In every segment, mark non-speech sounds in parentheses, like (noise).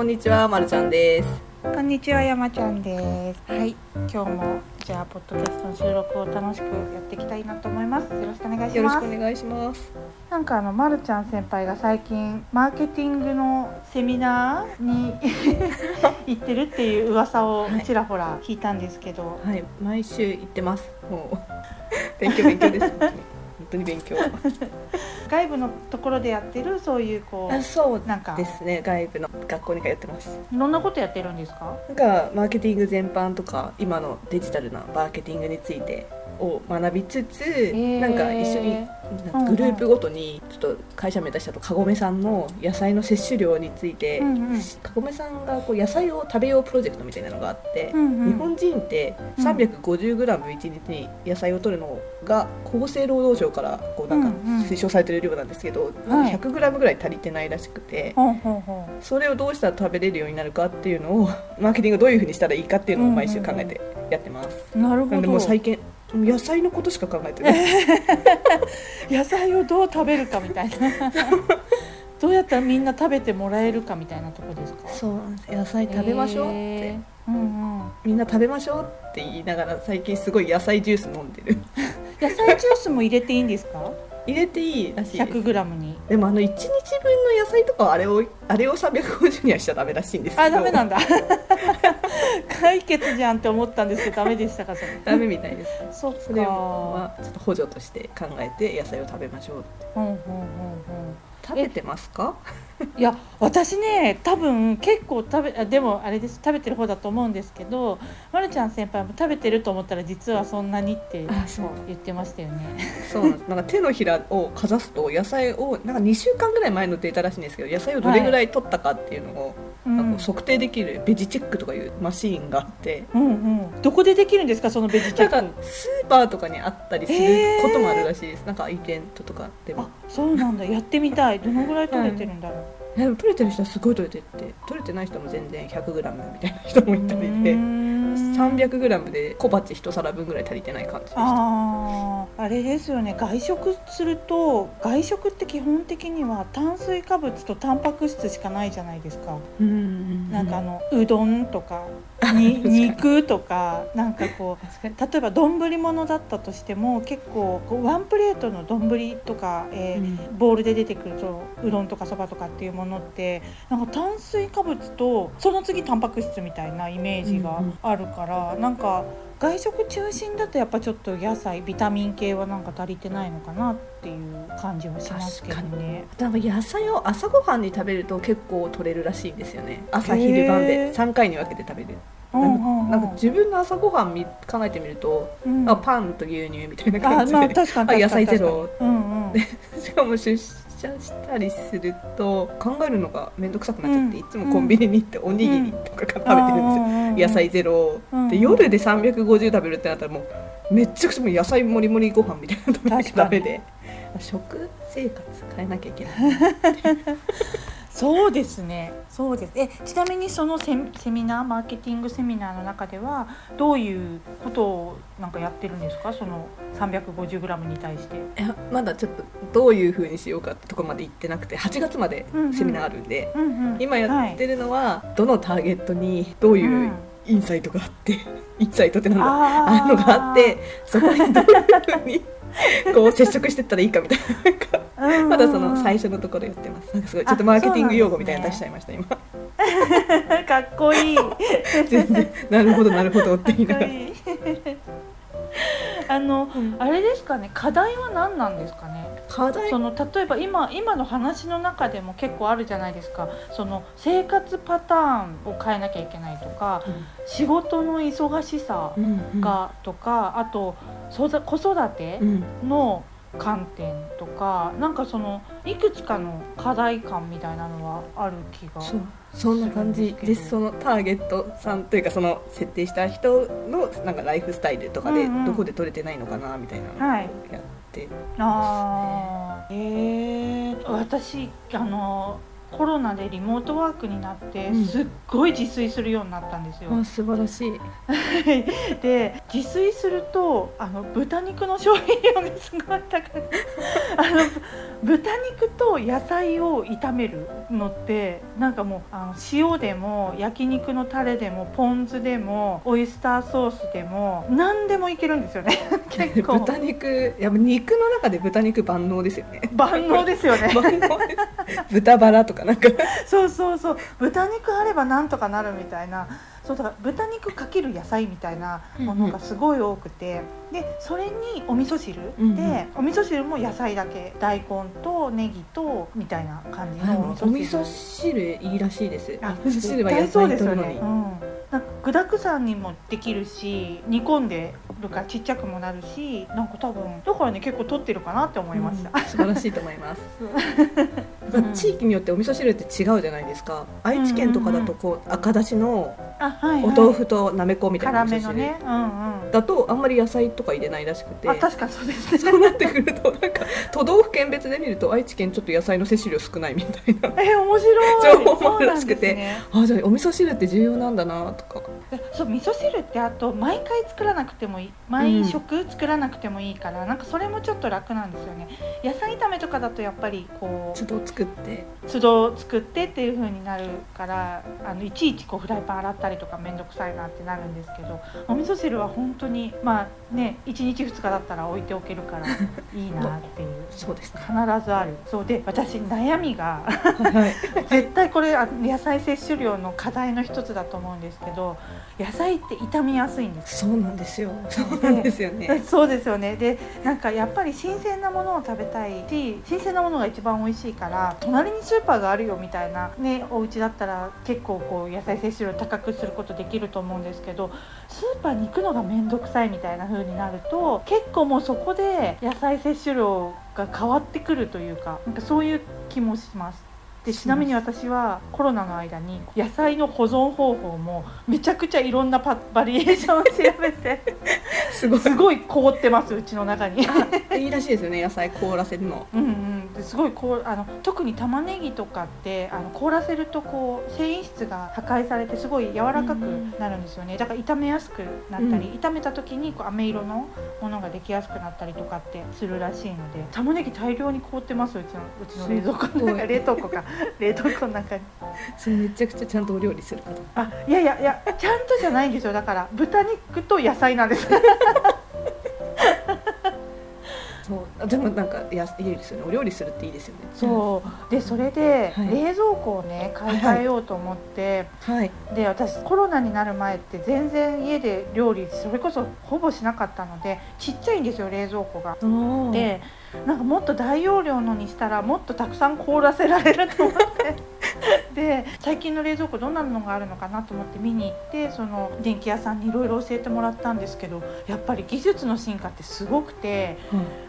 こんにちは、まるちゃんです。こんにちは、山ちゃんです。はい、今日もじゃあポッドキャストの収録を楽しくやっていきたいなと思います。よろしくお願いしよろします。くお願いします。なんかあのまるちゃん先輩が最近マーケティングのセミナーに (laughs) 行ってるっていう噂をはいちらほら聞いたんですけど、はい、毎週行ってます。もう勉強勉強です。本当に勉強。(laughs) 外部のところでやってるそういうこあ、そううなんかですね。外部の学校に通ってます。いろんなことやってるんですか？なんかマーケティング全般とか今のデジタルなマーケティングについてを学びつつ、ーなんか一緒にグループごとにちょっと会社名出したとかごめさんの野菜の摂取量について、うんうんかごめさんがこう野菜を食べようプロジェクトみたいなのがあって、うんうん日本人ってうん 350g1 日に野菜を摂るのが厚生労働省からこうなんかうんうん。推奨されてる量なんですけど、はい。100g ぐらい足りてないらしくて。ほうほうほそれをどうしたら食べれるようになるかっていうのを (laughs) マーケティングをどういうふうにしたらいいかっていうのを毎週考えてやってます、う。なるほなんでもうど。最近野菜のことしか考えてない。(laughs) 野菜をどう食べるかみたいな。(laughs) どうやったらみんな食べてもらえるかみたいなとこですか？そう野菜食べましょうって、へー。うんうん、みんな食べましょうって言いながら最近すごい野菜ジュース飲んでる野菜ジュースも入れていいんですか？入れていいらしいです。100g に。でもあの1日分の野菜とかはあれをあれを350にはしちゃダメらしいんですけど。あダメなんだ。解決じゃんって思ったんですけどダメでしたかそれ？ダメみたいです。そそれはちょっと補助として考えて野菜を食べましょうって。うんうんうんうん食べてますか？いや私ね多分結構食べあでもあれです食べてる方だと思うんですけどまるちゃん先輩も食べてると思ったら実はそんなにってあそう。言ってましたよね。そう。なんか手のひらをかざすと野菜をなんか2週間ぐらい前のデータらしいんですけど野菜をどれぐらい取ったかっていうのを、うんなんか測定できるベジチェックとかいうマシーンがあって。うんうん。どこでできるんですかそのベジチェック？なんかスーパーとかにあったりすることもあるらしいです、なんかイベントとかでも。あそうなんだ。やってみたいどのぐらい取れてるんだろう、い。やでも取れてる人はすごい取れてって取れてない人も全然 100g みたいな人もいたりでうーん。300g で小鉢一皿分ぐらい足りてない感じでした。あー。あれですよね。外食すると外食って基本的には炭水化物とタンパク質しかないじゃないですか、うん。なんかあのうどんとかに (laughs) 肉とかなんかこう例えば丼物だったとしても結構こうワンプレートの丼とか、えーうん。ボウルで出てくるとうどんとかそばとかっていうものってなんか炭水化物とその次タンパク質みたいなイメージがあるから、なんか外食中心だとやっぱちょっと野菜ビタミン系はなんか足りてないのかなっていう感じはしますけどね。なんか野菜を朝ごはんに食べると結構取れるらしいんですよね。朝昼晩へで。ー3回に分けて食べる。なんか自分の朝ごはんみ考えてみると、うん。あパンと牛乳みたいなあ感じで、まあ野菜ゼロ。うんうん。しかも出社したりすると考えるのが面倒くさくなっちゃって、うん。いつもコンビニに行っておにぎりとか食べてるんですよ、うん野菜ゼロ、うん。で夜で350食べるってなったらもうめっちゃくちゃもう野菜もりもりご飯みたいなの食べなきゃダメで食生活変えなきゃいけないそうですね。そうです。えちなみにそのセミセミナーマーケティングセミナーの中ではどういうことをなんかやってるんですか？その 350g に対して。いやまだちょっとどういうふうにしようかってとこまで行ってなくて8月までセミナーあるんで、うんうん今やってるのは、どのターゲットにどうはい。いうインサイトがあって、インサイトってなんだ？あー。あのがあってそこにどういうふうにこう接触していったらいいかみたいなまだその最初のところやってます。なんかすごいちょっとマーケティング用語みたいなの出しちゃいました今。(laughs) かっこいい。か全然。なるほどなるほどって言いながら。っこいい。(laughs) あの、あれですかね。課題は何なんですかね？課題？その例えば今今の話の中でも結構あるじゃないですか。その生活パターンを変えなきゃいけないとか仕事の忙しさうんうん。がとか、あと子育てうん。の観点とかなんかそのいくつかの課題感みたいなのはある気がそうそんな感じ。ですそのターゲットさんというかその設定した人のなんかライフスタイルとかでうんうん。どこで取れてないのかなみたいなのをはい。やって、あー。えー、私あのコロナでリモートワークになってうん。すっごい自炊するようになったんですよ。あ素晴らしい。(laughs) で自炊するとあの豚肉の消費量がすごい高く (laughs) あの豚肉と野菜を炒めるのってなんかもうあの塩でも焼肉のタレでもポン酢でもオイスターソースでも何でもいけるんですよね。(laughs) 結構。豚肉やっぱ肉の中で豚肉万能ですよね。万能ですよね。豚バラとか (laughs) なんか。そうそうそう。豚肉あればなんとかなるみたいな。そうだから豚肉かける野菜みたいなものがすごい多くて、でそれにお味噌汁で、うんうん。お味噌汁も野菜だけ。大根とネギとみたいな感じのお味噌汁。いいらしいです。あお味噌汁は野菜とるのに、ですよね、うん、なんか具だくさんにもできるし煮込んでるからちっちゃくもなるしなんか多分だからね結構取ってるかなって思いました、うん素晴らしいと思います。(laughs) う。ん地域によってお味噌汁って違うじゃないですか。愛知県とかだとこう赤だしのおはい、豆腐となめこみたいな辛お味噌ねうんうん。だとあんまり野菜とか入れないらしくて。あ確かにそうですね。そうなってくるとなんか都道府県別で見ると愛知県ちょっと野菜の摂取量少ないみたいな。え面白い。情報もあるらしくて。ね。あじゃあお味噌汁って重要なんだなとか。そう味噌汁ってあと毎回作らなくてもいい。毎食作らなくてもいいから、なんかそれもちょっと楽なんですよね。野菜炒めとかだとやっぱりこ都度作って。う都度作ってっていう風になるからあのいちいちこうフライパン洗ったりとか面倒くさいなってなるんですけどお味噌汁は本当にまあね1日2日だったら置いておけるからいいなっていう。(laughs) そうですね。必ずある。そうで私悩みがはい。(laughs) 絶対これあ野菜摂取量の課題の一つだと思うんですけど野菜って傷みやすいんですそうなんですよ。そうなんですよね。(laughs) そうですよね。でなんかやっぱり新鮮なものを食べたいし新鮮なものが一番美味しいから隣にスーパーがあるよみたいなねお家だったら結構こう野菜摂取量高くすることできると思うんですけどスーパーに行くのが面倒くさいみたいな風になると結構もうそこで野菜摂取量が変わってくるというかなんかそういう気もします。でちなみに私はコロナの間に野菜の保存方法もめちゃくちゃいろんなパバリエーションを調べて (laughs) すごい。すごい凍ってますうちの中に。いいらしいですよね野菜凍らせるの。うんうん、ですごいこうあの特に玉ねぎとかってあの凍らせるとこう繊維質が破壊されてすごい柔らかくなるんですよね。だから炒めやすくなったり、う炒めた時にこう飴色のものができやすくなったりとかってするらしいので玉ねぎ大量に凍ってますうちのうちの冷蔵庫の冷凍庫か (laughs) 冷凍庫の中に。それめちゃくちゃちゃんとお料理する方あいやいやいやちゃんとじゃないんですよ。だから豚肉と野菜なんですそう。でもなんかやいいですよね。お料理するっていいですよね。そう。でそれではい。冷蔵庫をね買い替えようと思って、はい。で私コロナになる前って全然家で料理それこそほぼしなかったのでちっちゃいんですよ冷蔵庫が。ででなんかもっと大容量のにしたらもっとたくさん凍らせられると思って (laughs) で最近の冷蔵庫どんなのがあるのかなと思って見に行ってその電気屋さんにいろいろ教えてもらったんですけどやっぱり技術の進化ってすごくて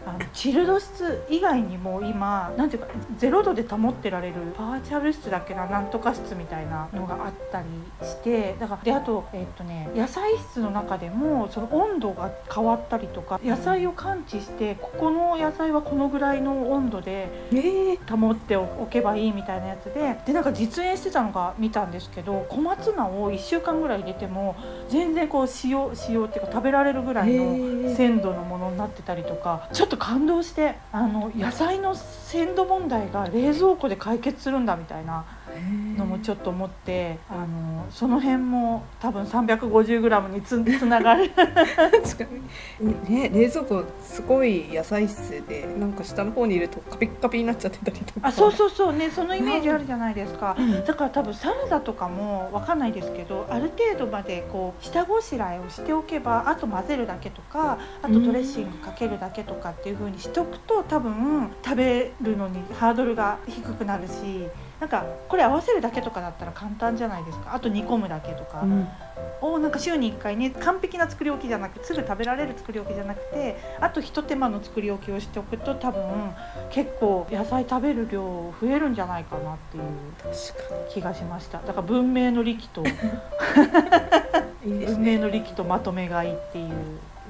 あのチルド室以外にも今なんていうか0度で保ってられるバーチャル室だっけななんとか室みたいなのがあったりしてだからであと,、えっとね、野菜室の中でもその温度が変わったりとか野菜を感知してここの野菜はこのぐらいの温度でえー、保っておけばいいみたいなやつででなんか実演してたのが見たんですけど小松菜を1週間ぐらい入れても全然こう塩塩っていうか食べられるぐらいへのー。鮮度のものになってたりとかちょっと感動してあの野菜の鮮度問題が冷蔵庫で解決するんだみたいなのもちょっと思ってあのその辺も多分 350g につ (laughs) つながる。確かに。ね冷蔵庫すごい野菜室でなんか下の方にいるとカピッカピになっちゃってたりとか。あそうそうそうねそのイメージあるじゃないですか。うんだから多分サラダとかもわかんないですけどある程度までこう下ごしらえをしておけばあと混ぜるだけとかあとドレッシングかけるだけとかっていう風にしておくと多分食べるのにハードルが低くなるしなんかこれ合わせるだけとかだったら簡単じゃないですか。あと煮込むだけとか。うん。をなんか週に1回ね完璧な作り置きじゃなくてすぐ食べられる作り置きじゃなくてあとひと手間の作り置きをしておくと多分結構野菜食べる量増えるんじゃないかなっていう気がしました。だから文明の利器と (laughs) 文ね。明の利器とまとめ買いっていう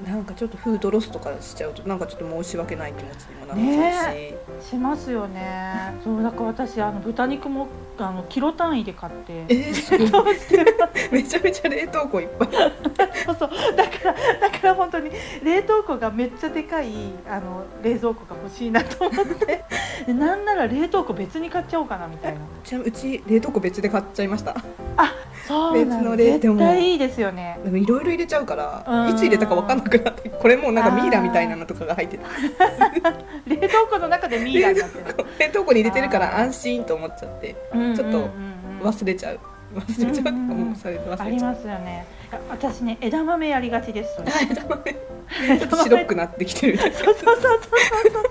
なんかちょっとフードロスとかしちゃうとなんかちょっと申し訳ない気持ちにもなっちゃうし、しますよね。そうだから私あの豚肉もあのキロ単位で買って。えー、めちゃめちゃ冷凍庫いっぱい。(laughs) そうそう。だからだから本当に冷凍庫がめっちゃでかいあの冷蔵庫が欲しいなと思って。(laughs) でなんなら冷凍庫別に買っちゃおうかなみたいな。ちなみにうち冷凍庫別で買っちゃいました。そ別の冷絶対いいですよね。でもいろいろ入れちゃうからうん。いつ入れたか分かんなくなってこれもうなんかミイラみたいなのとかが入ってた。(laughs) 冷凍庫の中でミイラ冷になってる。(laughs) 冷凍庫に入れてるから安心と思っちゃってうんちょっと忘れちゃう。忘れちゃうとかもうそれ忘れちゃうありますよね。私ね枝豆やりがちです。(laughs) 枝豆白くなってきてるそうそうそうそうそう。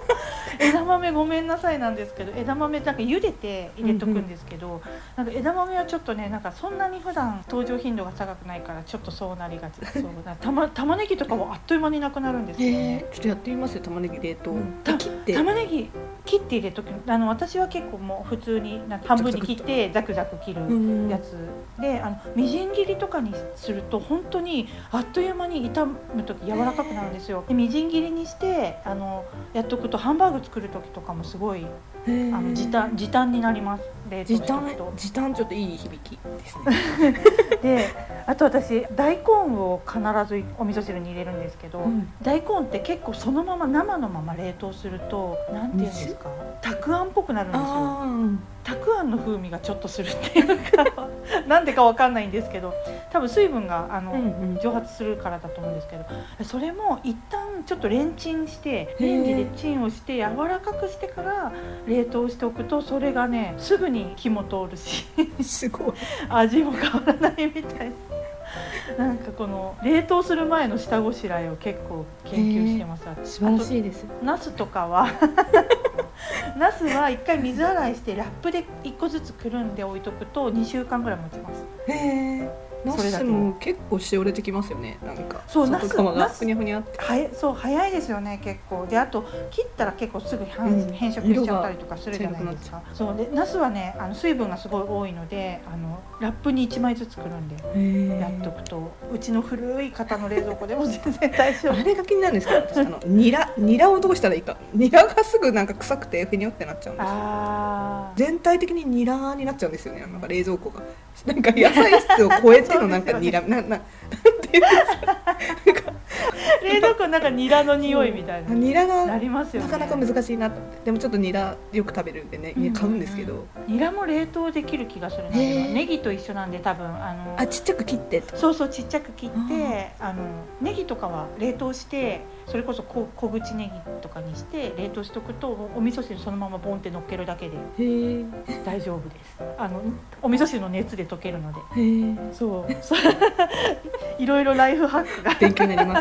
枝豆ごめんなさいなんですけど枝豆なんか茹でて入れとくんですけど、なんか枝豆はちょっとねなんかそんなに普段登場頻度が高くないからちょっとそうなりがち。そうな。玉玉ねぎとかはあっという間になくなるんですよ。ねえ。ーちょっとやってみますよ玉ねぎ冷凍、うん。た切って。玉ねぎ切って入れとく。あの私は結構もう普通になんか半分に切ってザクザク切るうん。やつであのみじん切りとかにすると本当にあっという間に炒む時柔らかくなるんですよ。でみじん切りにしてあのやっとくとハンバーグ作る時とかもすごいあの時短時短になります。冷凍時短時短ちょっといい響きですね、(laughs) であと私大根を必ずお味噌汁に入れるんですけど、うん。大根って結構そのまま生のまま冷凍するとなんていうんですか？たくあんっぽくなるんですよ。あたくあんの風味がちょっとするっていうかなんでかわかんないんですけど多分水分があの、あうんうん。蒸発するからだと思うんですけどそれも一旦ちょっとレンチンしてレンジでチンをして柔らかくしてから冷凍しておくとそれがねすぐに火も通るしすごい。味も変わらないみたいな。なんかこの冷凍する前の下ごしらえを結構研究してます。素晴らしいです。ナスとかはナスは一回水洗いしてラップで一個ずつくるんで置いとくと2週間ぐらい持ちます。へえスも結構しおれてきますよねなんか。そうナスがふにゃふにゃって。はやそう早いですよね結構。であと切ったら結構すぐ変,、うん。変色しちゃったりとかするじゃないです色かそう。でナスはねあの水分がすごい多いのであのラップに1枚ずつくるんでへやっとくと。うちの古い方の冷蔵庫でも全然大丈夫。あれが気になるんですけど私あのニラニラをどうしたらいいか。ニラがすぐなんか臭くてふにょってなっちゃうんですよ。全体的にニラになっちゃうんですよねなんか冷蔵庫が。なんか野菜室を超えてのなんかにら、なななんていうんですか (laughs) 冷蔵庫の中ニラの匂いみたいな。ニラながりますよね。なかなか難しいなでもちょっとニラよく食べるんでね買うんですけど、ニラも冷凍できる気がするなへー。ネギと一緒なんで多分あのあちっちゃく切って？とそうそうちっちゃく切ってあのネギとかは冷凍してそれこそ小小口ネギとかにして冷凍しとくとお味噌汁そのままボンって乗っけるだけで大丈夫です。あのお味噌汁の熱で溶けるので。そうそう。(laughs) いろいろライフハックが。勉強になります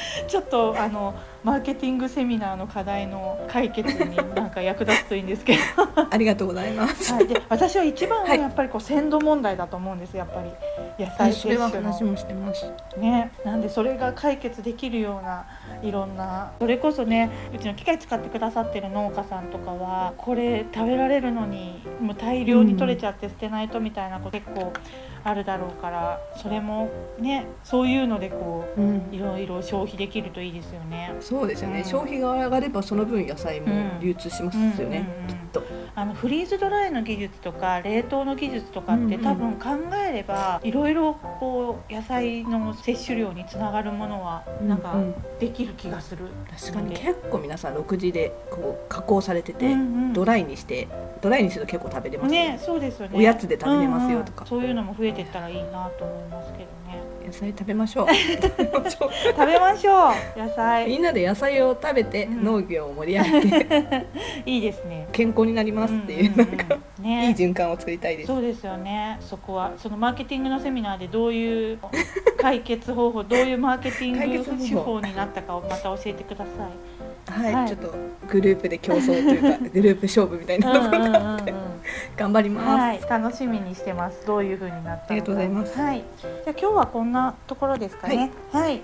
(laughs) ちょっとあのマーケティングセミナーの課題の解決になんか役立つといいんですけど。(laughs) ありがとうございます。はい、で私は一番ははい。やっぱりこう鮮度問題だと思うんですやっぱり野菜摂取の。話もしてます。ねなんでそれが解決できるようないろんなそれこそねうちの機械使ってくださってる農家さんとかはこれ食べられるのにもう大量に取れちゃって捨てないとみたいなこと結構あるだろうからそれもねそういうのでこうん。ういろいろ消費できるといいですよね。そうですよね、うん。消費が上がればその分野菜も流通しますよね、きっと。あのフリーズドライの技術とか冷凍の技術とかって多分考えればいろいろこう野菜の摂取量につながるものはなんかできる気がする。確かに。結構皆さん6時でこう加工されてて、うんうん。ドライにしてドライにすると結構食べれますよね、そうですよね。おやつで食べれますよとか。うんうん。そういうのも増えてったらいいなと思いますけどね。野菜食べましょう。(laughs) 食べましょう。野菜。みんなで野菜を食べてうん。農業を盛り上げて。(laughs) いいですね。健康になりますっていううんうんうん。なんかね。いい循環を作りたいです。そうですよね。そこは。そのマーケティングのセミナーでどういう解決方法、どういうマーケティング手法。になったかをまた教えてください。はい、はい。ちょっとグループで競争というかグループ勝負みたいなところがあって (laughs) 頑張ります、はい、楽しみにしてます。どういう風になった。ありがとうございますはい。じゃあ今日はこんなところですかね。はい。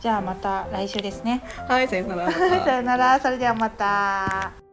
じゃあまた来週ですね。はい、さよなら (laughs) さよなら。それではまた。